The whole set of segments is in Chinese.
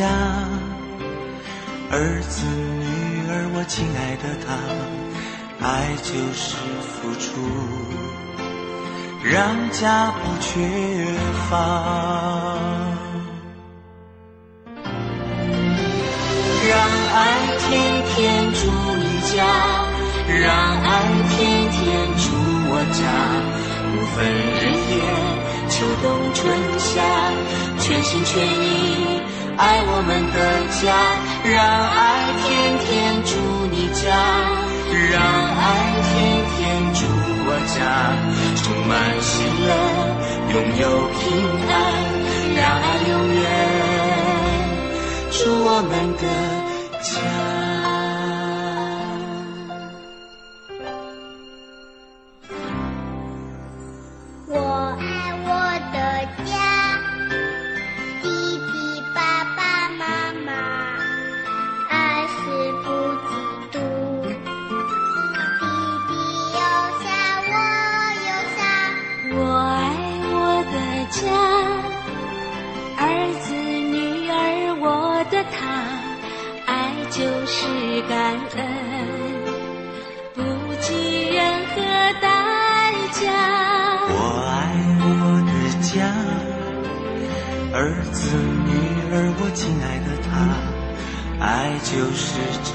家儿子、女儿，我亲爱的他，爱就是付出，让家不缺乏，让爱天天住你家，让爱天天住我家，不分日夜，秋冬春夏，全心全意。爱我们的家，让爱天天住你家，让爱天天住我家，充满喜乐，拥有平安，让爱永远住我们的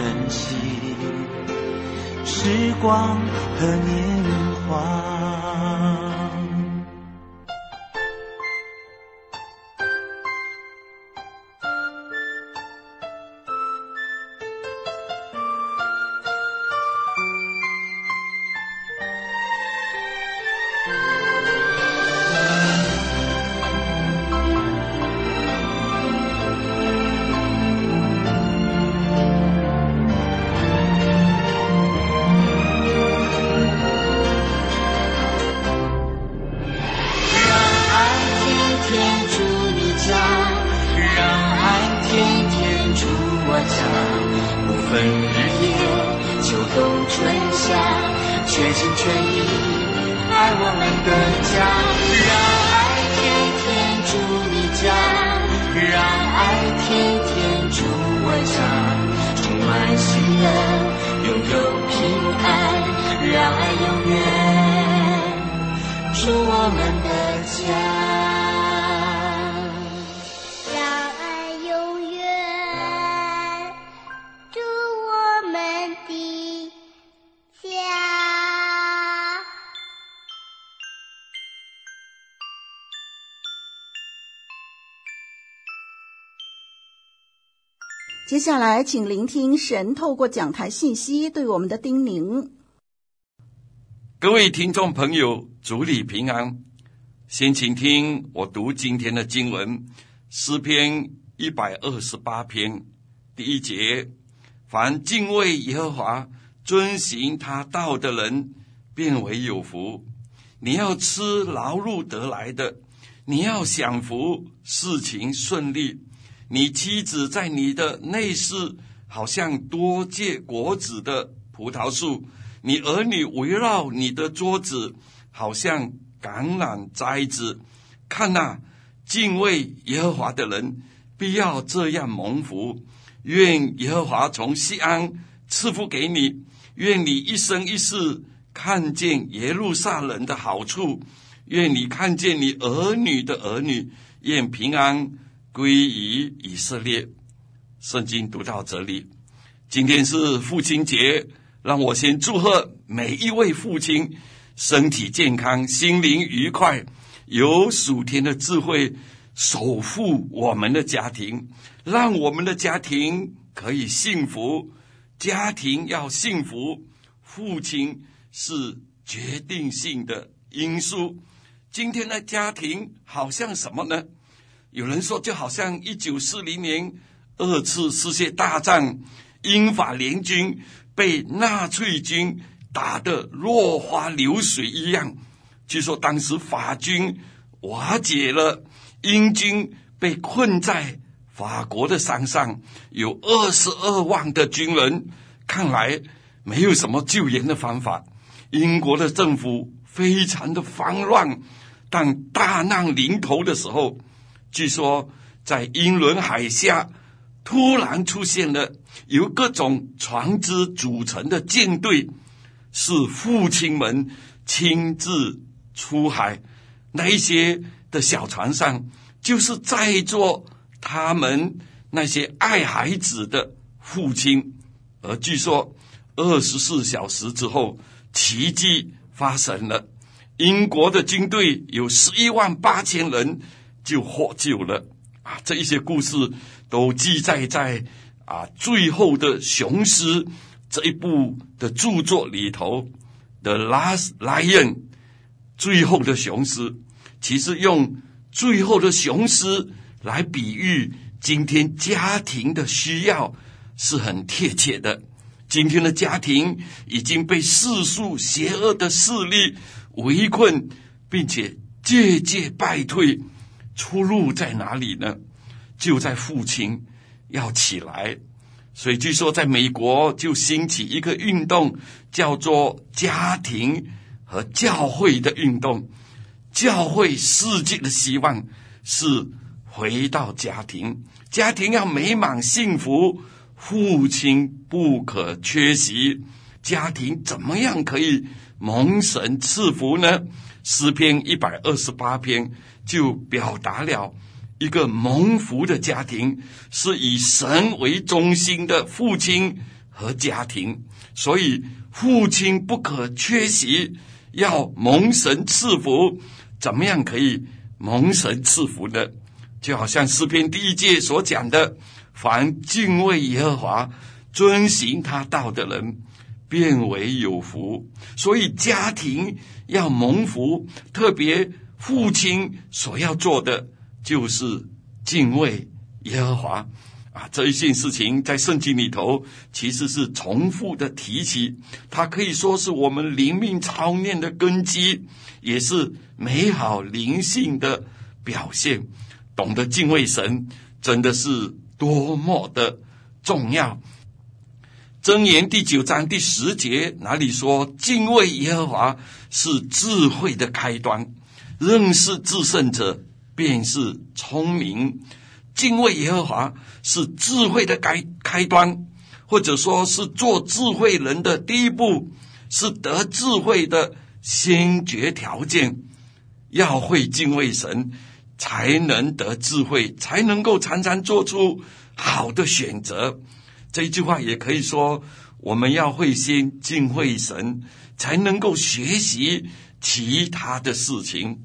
珍惜时光和年我们的家，让爱永远接下来，请聆听神透过讲台信息对我们的叮咛。各位听众朋友，主里平安。先请听我读今天的经文，诗篇一百二十八篇第一节：凡敬畏耶和华、遵行他道的人，便为有福。你要吃劳碌得来的，你要享福，事情顺利。你妻子在你的内室，好像多结果子的葡萄树；你儿女围绕你的桌子，好像。橄榄摘子，看哪、啊，敬畏耶和华的人必要这样蒙福。愿耶和华从西安赐福给你，愿你一生一世看见耶路撒冷的好处，愿你看见你儿女的儿女，愿平安归于以色列。圣经读到这里，今天是父亲节，让我先祝贺每一位父亲。身体健康，心灵愉快，有属天的智慧守护我们的家庭，让我们的家庭可以幸福。家庭要幸福，父亲是决定性的因素。今天的家庭好像什么呢？有人说，就好像一九四零年二次世界大战，英法联军被纳粹军。打得落花流水一样。据说当时法军瓦解了，英军被困在法国的山上，有二十二万的军人。看来没有什么救援的方法。英国的政府非常的慌乱。但大难临头的时候，据说在英伦海峡突然出现了由各种船只组成的舰队。是父亲们亲自出海，那一些的小船上，就是在座他们那些爱孩子的父亲。而据说二十四小时之后，奇迹发生了，英国的军队有十一万八千人就获救了。啊，这一些故事都记载在啊最后的雄狮。这一部的著作里头，《The Last Lion》最后的雄狮，其实用最后的雄狮来比喻今天家庭的需要是很贴切的。今天的家庭已经被世俗邪恶的势力围困，并且节节败退，出路在哪里呢？就在父亲要起来。所以据说，在美国就兴起一个运动，叫做“家庭和教会”的运动。教会世界的希望是回到家庭，家庭要美满幸福，父亲不可缺席。家庭怎么样可以蒙神赐福呢？诗篇一百二十八篇就表达了。一个蒙福的家庭是以神为中心的父亲和家庭，所以父亲不可缺席，要蒙神赐福。怎么样可以蒙神赐福呢？就好像诗篇第一节所讲的：“凡敬畏耶和华、遵行他道的人，便为有福。”所以家庭要蒙福，特别父亲所要做的。就是敬畏耶和华啊！这一件事情在圣经里头其实是重复的提起，它可以说是我们灵命操练的根基，也是美好灵性的表现。懂得敬畏神，真的是多么的重要。箴言第九章第十节哪里说，敬畏耶和华是智慧的开端，认识至圣者。便是聪明，敬畏耶和华是智慧的开开端，或者说是做智慧人的第一步，是得智慧的先决条件。要会敬畏神，才能得智慧，才能够常常做出好的选择。这一句话也可以说，我们要会先敬畏神，才能够学习其他的事情。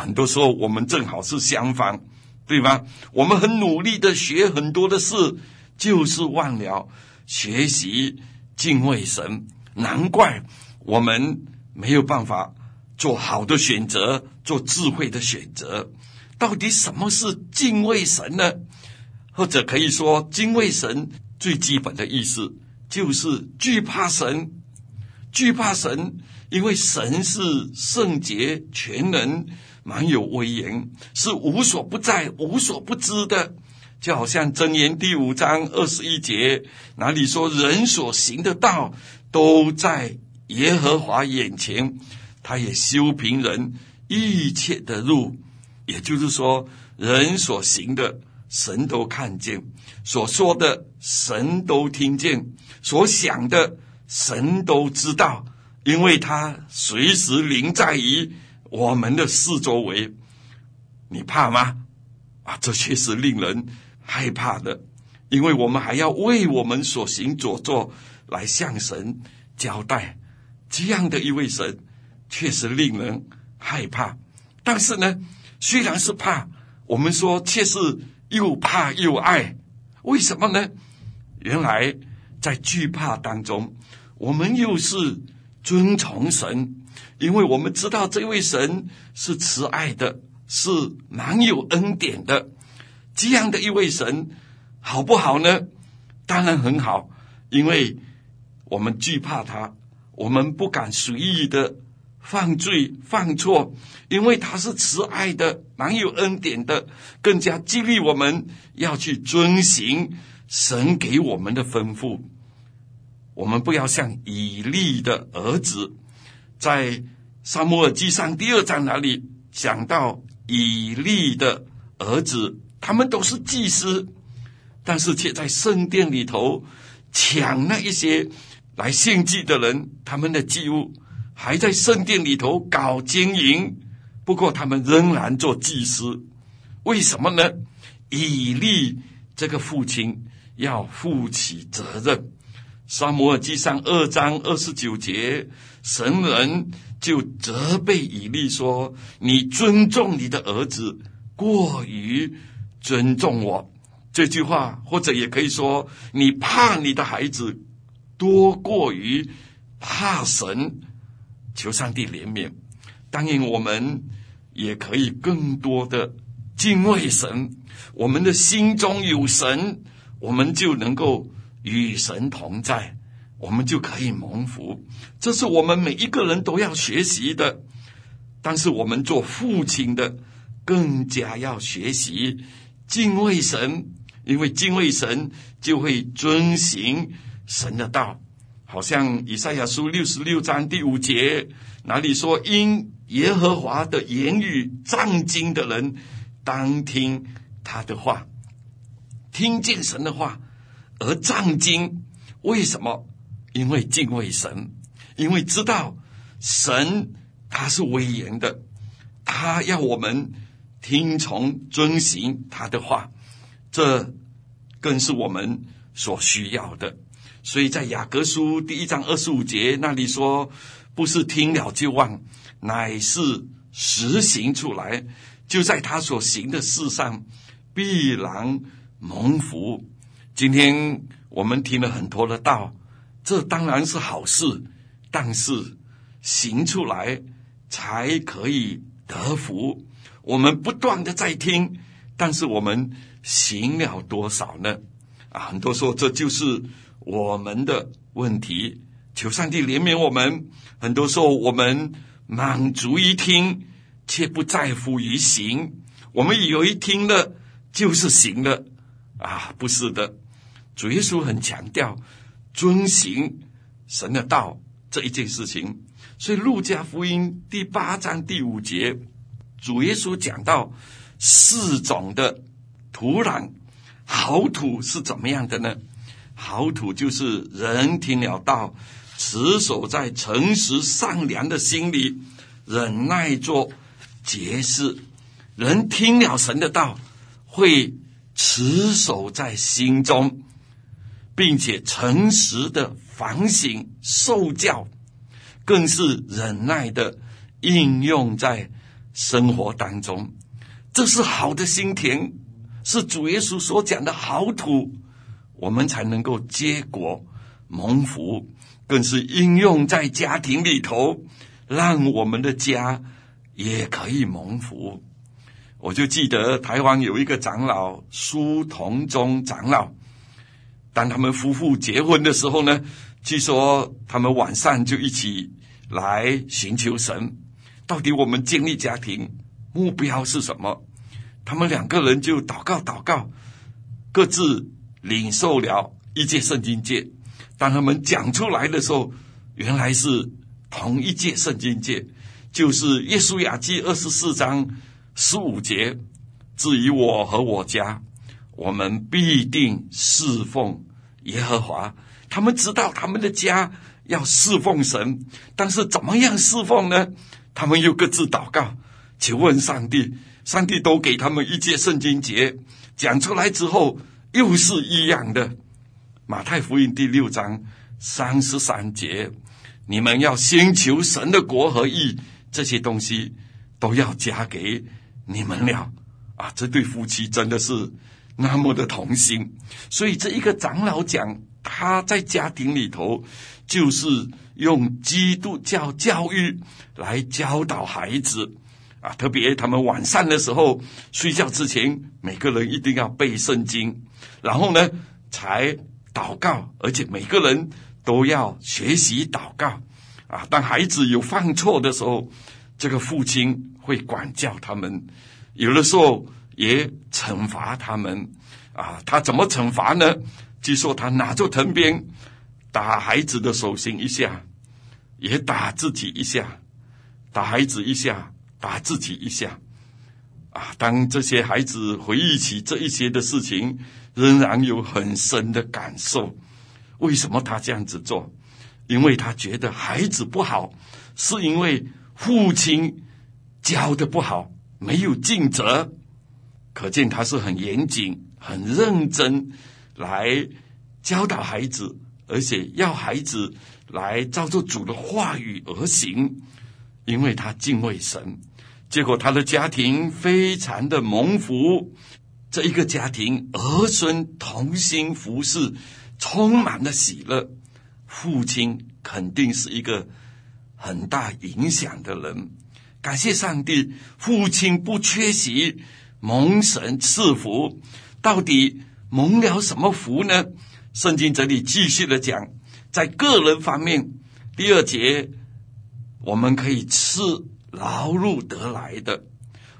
很多时候我们正好是相反，对吗？我们很努力的学很多的事，就是忘了学习敬畏神。难怪我们没有办法做好的选择，做智慧的选择。到底什么是敬畏神呢？或者可以说，敬畏神最基本的意思就是惧怕神，惧怕神，因为神是圣洁、全能、蛮有威严，是无所不在、无所不知的。就好像箴言第五章二十一节，哪里说人所行的道都在耶和华眼前，他也修平人一切的路。也就是说，人所行的神都看见，所说的神都听见，所想的神都知道，因为他随时临在于我们的四周围。你怕吗？啊，这确实令人。害怕的，因为我们还要为我们所行所做来向神交代。这样的一位神，确实令人害怕。但是呢，虽然是怕，我们说却是又怕又爱。为什么呢？原来在惧怕当中，我们又是遵从神，因为我们知道这位神是慈爱的，是蛮有恩典的。这样的一位神，好不好呢？当然很好，因为我们惧怕他，我们不敢随意的犯罪犯错，因为他是慈爱的、蛮有恩典的，更加激励我们要去遵行神给我们的吩咐。我们不要像以利的儿子，在撒母耳记上第二章那里讲到以利的儿子。他们都是祭司，但是却在圣殿里头抢那一些来献祭的人他们的祭物，还在圣殿里头搞经营。不过他们仍然做祭司，为什么呢？以利这个父亲要负起责任。撒母耳记上二章二十九节，神人就责备以利说：“你尊重你的儿子过于。”尊重我这句话，或者也可以说，你怕你的孩子多过于怕神，求上帝怜悯。当然，我们也可以更多的敬畏神。我们的心中有神，我们就能够与神同在，我们就可以蒙福。这是我们每一个人都要学习的。但是，我们做父亲的更加要学习。敬畏神，因为敬畏神就会遵行神的道。好像以赛亚书六十六章第五节，哪里说：“因耶和华的言语藏经的人，当听他的话。”听见神的话而藏经，为什么？因为敬畏神，因为知道神他是威严的，他要我们。听从遵行他的话，这更是我们所需要的。所以在雅各书第一章二十五节那里说：“不是听了就忘，乃是实行出来，就在他所行的事上必然蒙福。”今天我们听了很多的道，这当然是好事，但是行出来才可以得福。我们不断的在听，但是我们行了多少呢？啊，很多时候这就是我们的问题。求上帝怜悯我们。很多时候我们满足于听，却不在乎于行。我们以为听了就是行了，啊，不是的。主耶稣很强调遵行神的道这一件事情。所以路加福音第八章第五节。主耶稣讲到四种的土壤，好土是怎么样的呢？好土就是人听了道，持守在诚实善良的心里，忍耐做节事。人听了神的道，会持守在心中，并且诚实的反省受教，更是忍耐的应用在。生活当中，这是好的心田，是主耶稣所讲的好土，我们才能够结果蒙福，更是应用在家庭里头，让我们的家也可以蒙福。我就记得台湾有一个长老苏同宗长老，当他们夫妇结婚的时候呢，据说他们晚上就一起来寻求神，到底我们建立家庭目标是什么？他们两个人就祷告祷告，各自领受了一节圣经节。当他们讲出来的时候，原来是同一节圣经节，就是耶稣雅记二十四章。十五节，至于我和我家，我们必定侍奉耶和华。他们知道他们的家要侍奉神，但是怎么样侍奉呢？他们又各自祷告，求问上帝。上帝都给他们一节圣经节，讲出来之后又是一样的。马太福音第六章三十三节，你们要先求神的国和义，这些东西都要加给。你们俩啊，这对夫妻真的是那么的同心。所以这一个长老讲，他在家庭里头就是用基督教教育来教导孩子啊，特别他们晚上的时候睡觉之前，每个人一定要背圣经，然后呢才祷告，而且每个人都要学习祷告啊。当孩子有犯错的时候，这个父亲。会管教他们，有的时候也惩罚他们啊。他怎么惩罚呢？据说他拿着藤鞭打孩子的手心一下，也打自己一下，打孩子一下，打自己一下。啊，当这些孩子回忆起这一些的事情，仍然有很深的感受。为什么他这样子做？因为他觉得孩子不好，是因为父亲。教的不好，没有尽责，可见他是很严谨、很认真来教导孩子，而且要孩子来照着主的话语而行，因为他敬畏神。结果他的家庭非常的蒙福，这一个家庭儿孙同心服侍，充满了喜乐。父亲肯定是一个很大影响的人。感谢上帝，父亲不缺席，蒙神赐福。到底蒙了什么福呢？圣经这里继续的讲，在个人方面，第二节我们可以吃劳碌得来的。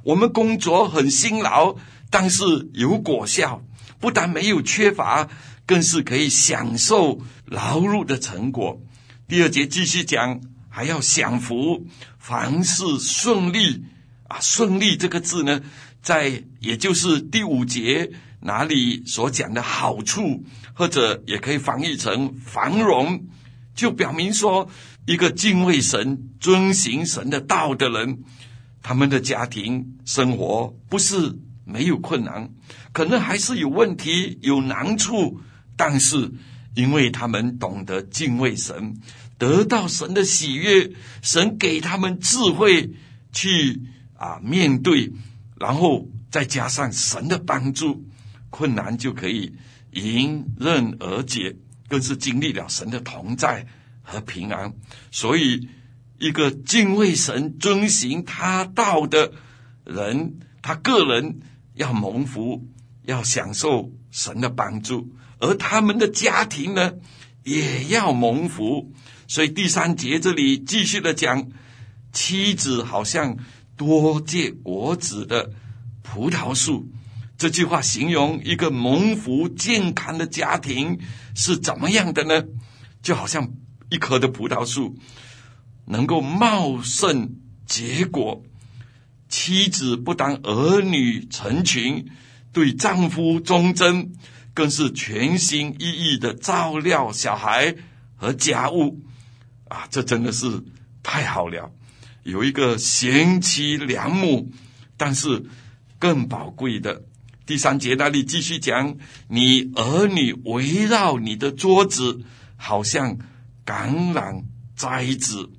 我们工作很辛劳，但是有果效，不但没有缺乏，更是可以享受劳碌的成果。第二节继续讲。还要享福，凡事顺利啊！顺利这个字呢，在也就是第五节哪里所讲的好处，或者也可以翻译成繁荣，就表明说，一个敬畏神、遵行神的道的人，他们的家庭生活不是没有困难，可能还是有问题、有难处，但是因为他们懂得敬畏神。得到神的喜悦，神给他们智慧去啊面对，然后再加上神的帮助，困难就可以迎刃而解，更是经历了神的同在和平安。所以，一个敬畏神、遵行他道的人，他个人要蒙福，要享受神的帮助，而他们的家庭呢，也要蒙福。所以第三节这里继续的讲，妻子好像多结果子的葡萄树。这句话形容一个蒙福健康的家庭是怎么样的呢？就好像一棵的葡萄树能够茂盛结果，妻子不但儿女成群，对丈夫忠贞，更是全心一意的照料小孩和家务。啊，这真的是太好了！有一个贤妻良母，但是更宝贵的第三节那里继续讲：你儿女围绕你的桌子，好像橄榄栽子。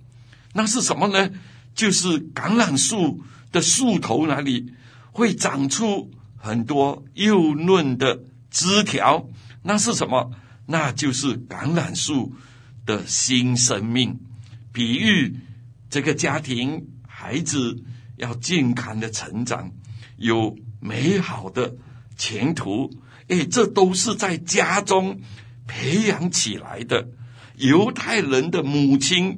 那是什么呢？就是橄榄树的树头那里会长出很多幼嫩的枝条。那是什么？那就是橄榄树。的新生命，比喻这个家庭孩子要健康的成长，有美好的前途。哎，这都是在家中培养起来的。犹太人的母亲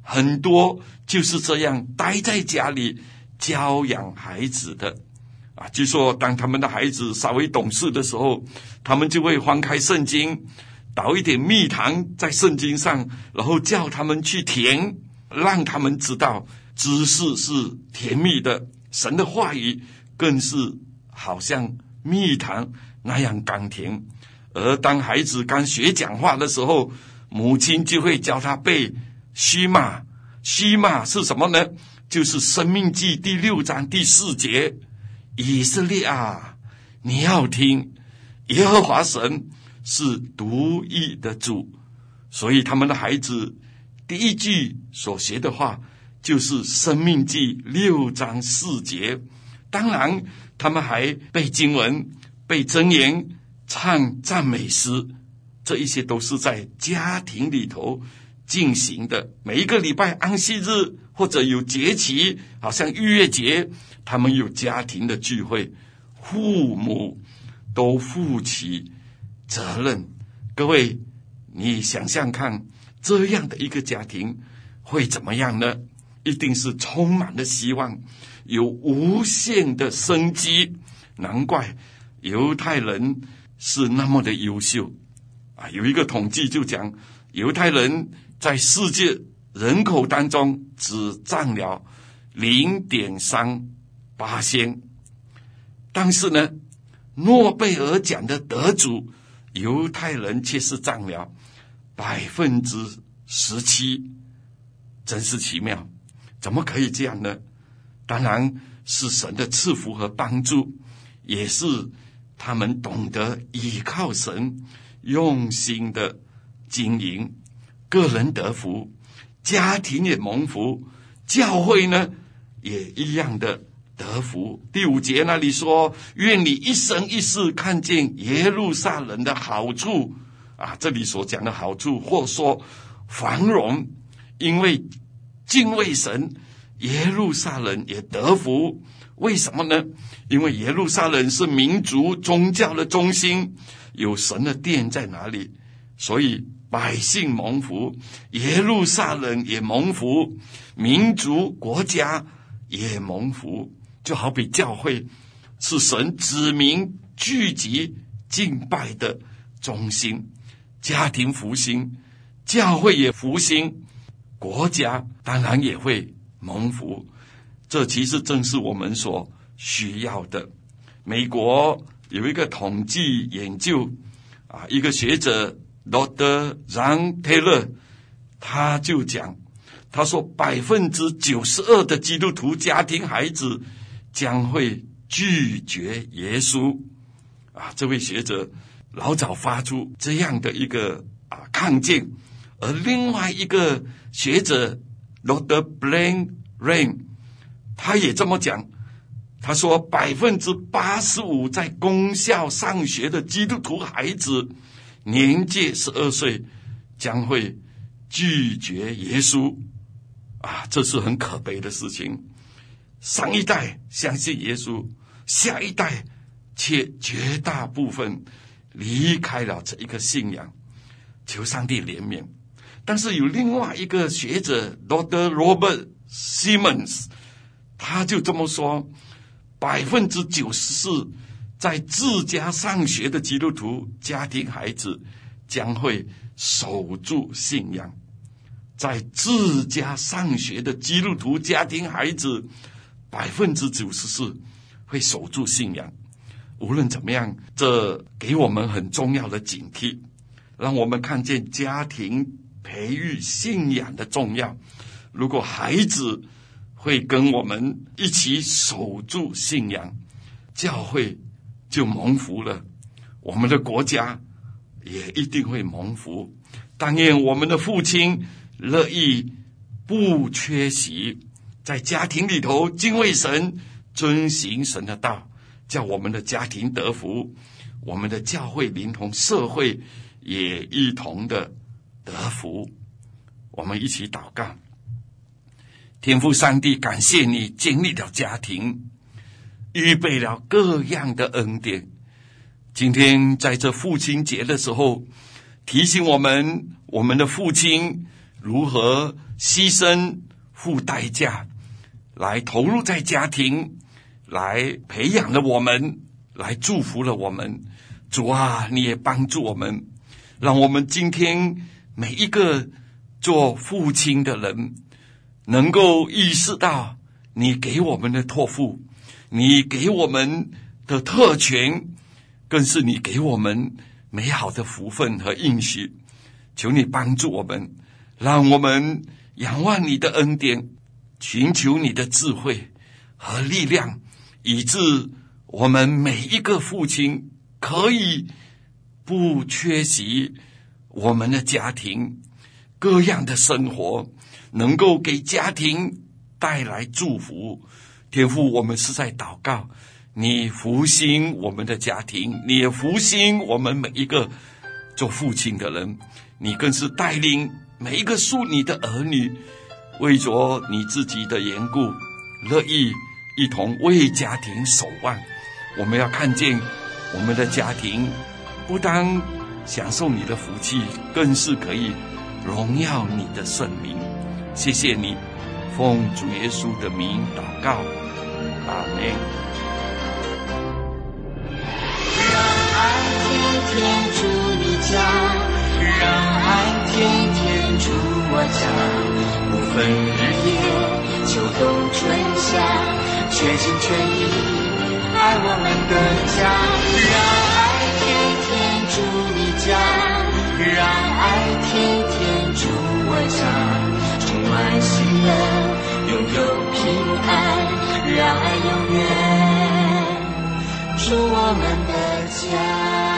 很多就是这样待在家里教养孩子的。啊，据说当他们的孩子稍微懂事的时候，他们就会翻开圣经，倒一点蜜糖在圣经上，然后叫他们去舔，让他们知道知识是甜蜜的，神的话语更是好像蜜糖那样甘甜。而当孩子刚学讲话的时候，母亲就会教他背须玛，须玛是什么呢？就是《生命记》第六章第四节。以色列啊，你要听，耶和华神是独一的主，所以他们的孩子第一句所学的话就是《生命记》六章四节。当然，他们还背经文、背箴言、唱赞美诗，这一些都是在家庭里头进行的。每一个礼拜安息日或者有节期，好像逾越节。他们有家庭的聚会，父母都负起责任。各位，你想想看，这样的一个家庭会怎么样呢？一定是充满了希望，有无限的生机。难怪犹太人是那么的优秀啊！有一个统计就讲，犹太人在世界人口当中只占了零点三。八仙，但是呢，诺贝尔奖的得主犹太人却是占了百分之十七，真是奇妙，怎么可以这样呢？当然是神的赐福和帮助，也是他们懂得依靠神，用心的经营，个人得福，家庭也蒙福，教会呢也一样的。得福。第五节那里说：“愿你一生一世看见耶路撒冷的好处。”啊，这里所讲的好处，或说繁荣，因为敬畏神，耶路撒冷也得福。为什么呢？因为耶路撒冷是民族宗教的中心，有神的殿在哪里，所以百姓蒙福，耶路撒冷也蒙福，民族国家也蒙福。就好比教会是神指明聚集敬拜的中心，家庭复兴，教会也复兴，国家当然也会蒙福。这其实正是我们所需要的。美国有一个统计研究啊，一个学者 Dr. Zhang Taylor，他就讲，他说百分之九十二的基督徒家庭孩子。将会拒绝耶稣啊！这位学者老早发出这样的一个啊看见，而另外一个学者 Dr. Blaine Rain，他也这么讲。他说，百分之八十五在公校上学的基督徒孩子，年届十二岁，将会拒绝耶稣啊！这是很可悲的事情。上一代相信耶稣，下一代却绝大部分离开了这一个信仰，求上帝怜悯。但是有另外一个学者 Dr. Robert Simmons，他就这么说：百分之九十四在自家上学的基督徒家庭孩子将会守住信仰，在自家上学的基督徒家庭孩子。百分之九十四会守住信仰，无论怎么样，这给我们很重要的警惕，让我们看见家庭培育信仰的重要。如果孩子会跟我们一起守住信仰，教会就蒙福了，我们的国家也一定会蒙福。但愿我们的父亲乐意不缺席。在家庭里头敬畏神，遵行神的道，叫我们的家庭得福，我们的教会连同社会也一同的得福。我们一起祷告，天父上帝，感谢你建立了家庭，预备了各样的恩典。今天在这父亲节的时候，提醒我们，我们的父亲如何牺牲、付代价，来投入在家庭，来培养了我们，来祝福了我们。主啊，你也帮助我们，让我们今天每一个做父亲的人，能够意识到你给我们的托付，你给我们的特权。更是你给我们美好的福分和应许，求你帮助我们，让我们仰望你的恩典，寻求你的智慧和力量，以致我们每一个父亲可以不缺席我们的家庭各样的生活，能够给家庭带来祝福。天父，我们是在祷告。你复兴我们的家庭，你也复兴我们每一个做父亲的人。你更是带领每一个属你的儿女，为着你自己的缘故，乐意一同为家庭守望。我们要看见我们的家庭，不单享受你的福气，更是可以荣耀你的圣名。谢谢你，奉主耶稣的名祷告，阿门。天主你家，让爱天天住我家，不分日夜，秋冬春夏，全心全意爱我们的家。让爱天天住你家，让爱天天住我家，充满喜乐，拥有平安，让爱永远住我们的家。